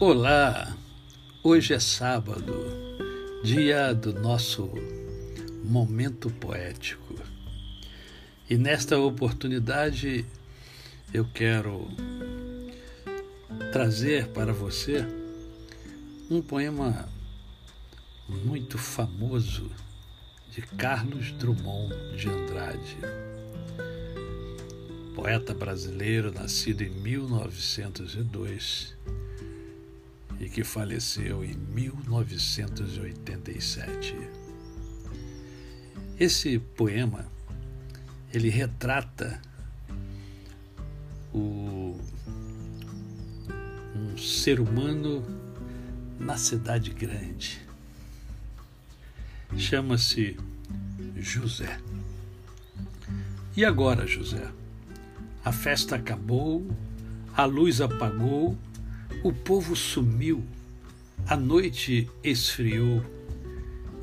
Olá! Hoje é sábado, dia do nosso momento poético. E nesta oportunidade eu quero trazer para você um poema muito famoso de Carlos Drummond de Andrade, poeta brasileiro nascido em 1902 que faleceu em 1987. Esse poema ele retrata o, um ser humano na cidade grande. Chama-se José. E agora, José? A festa acabou, a luz apagou o povo sumiu, a noite esfriou.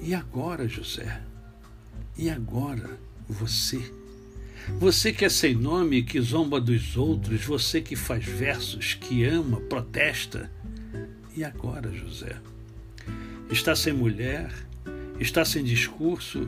E agora, José? E agora, você? Você que é sem nome, que zomba dos outros, você que faz versos, que ama, protesta. E agora, José? Está sem mulher, está sem discurso,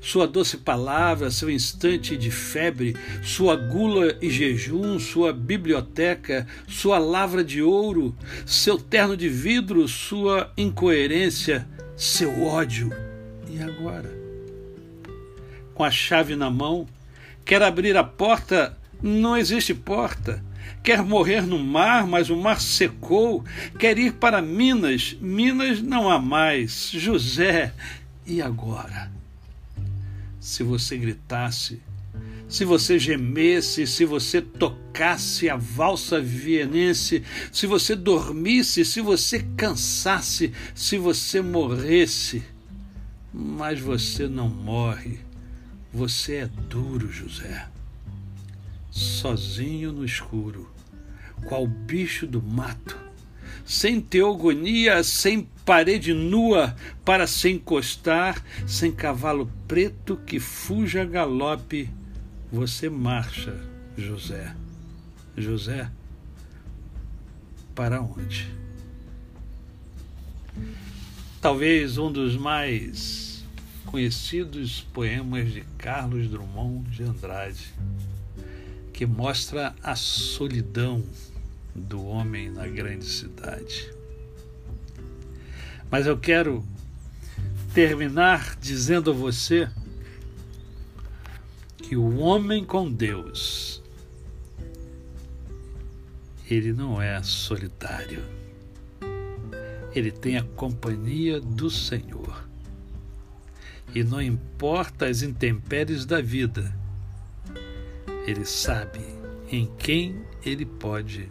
Sua doce palavra, seu instante de febre, sua gula e jejum, sua biblioteca, sua lavra de ouro, seu terno de vidro, sua incoerência, seu ódio. E agora? Com a chave na mão, quer abrir a porta, não existe porta. Quer morrer no mar, mas o mar secou. Quer ir para Minas, Minas não há mais. José, e agora? Se você gritasse, se você gemesse, se você tocasse a valsa vienense, se você dormisse, se você cansasse, se você morresse. Mas você não morre. Você é duro, José. Sozinho no escuro, qual bicho do mato sem teogonia, sem parede nua para se encostar, sem cavalo preto que fuja galope, você marcha, José. José, para onde? Talvez um dos mais conhecidos poemas de Carlos Drummond de Andrade, que mostra a solidão do homem na grande cidade. Mas eu quero terminar dizendo a você que o homem com Deus ele não é solitário. Ele tem a companhia do Senhor. E não importa as intempéries da vida, ele sabe em quem ele pode